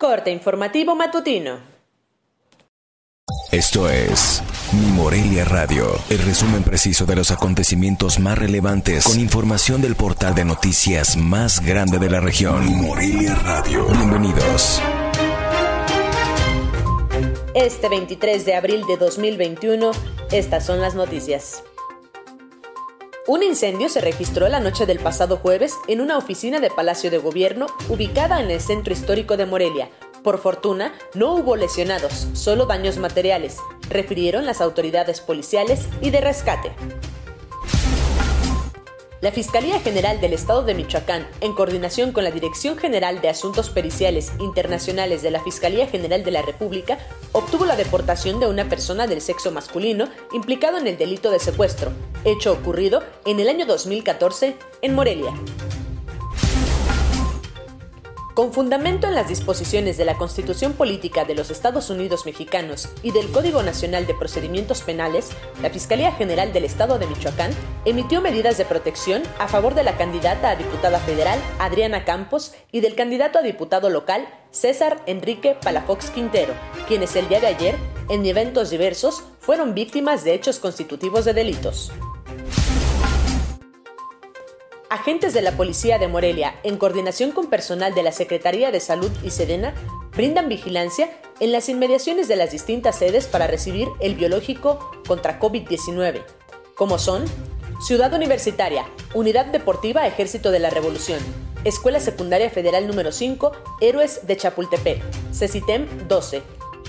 Corte informativo matutino. Esto es Mi Morelia Radio, el resumen preciso de los acontecimientos más relevantes con información del portal de noticias más grande de la región. Mi Morelia Radio. Bienvenidos. Este 23 de abril de 2021, estas son las noticias. Un incendio se registró la noche del pasado jueves en una oficina de Palacio de Gobierno ubicada en el centro histórico de Morelia. Por fortuna, no hubo lesionados, solo daños materiales, refirieron las autoridades policiales y de rescate. La Fiscalía General del Estado de Michoacán, en coordinación con la Dirección General de Asuntos Periciales Internacionales de la Fiscalía General de la República, obtuvo la deportación de una persona del sexo masculino implicado en el delito de secuestro, hecho ocurrido en el año 2014 en Morelia. Con fundamento en las disposiciones de la Constitución Política de los Estados Unidos Mexicanos y del Código Nacional de Procedimientos Penales, la Fiscalía General del Estado de Michoacán emitió medidas de protección a favor de la candidata a diputada federal Adriana Campos y del candidato a diputado local César Enrique Palafox Quintero, quienes el día de ayer, en eventos diversos, fueron víctimas de hechos constitutivos de delitos. Agentes de la Policía de Morelia, en coordinación con personal de la Secretaría de Salud y Sedena, brindan vigilancia en las inmediaciones de las distintas sedes para recibir el biológico contra COVID-19, como son Ciudad Universitaria, Unidad Deportiva Ejército de la Revolución, Escuela Secundaria Federal número 5, Héroes de Chapultepec, CECITEM 12,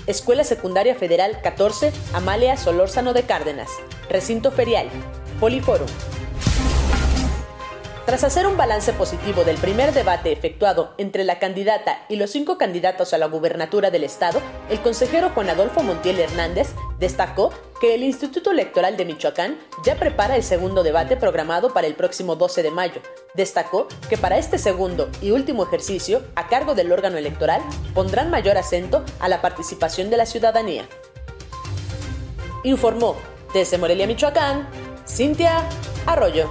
Escuela Secundaria Federal 14, Amalia Solórzano de Cárdenas, Recinto Ferial, Poliforum. Tras hacer un balance positivo del primer debate efectuado entre la candidata y los cinco candidatos a la gubernatura del Estado, el consejero Juan Adolfo Montiel Hernández destacó que el Instituto Electoral de Michoacán ya prepara el segundo debate programado para el próximo 12 de mayo. Destacó que para este segundo y último ejercicio, a cargo del órgano electoral, pondrán mayor acento a la participación de la ciudadanía. Informó desde Morelia, Michoacán, Cintia Arroyo.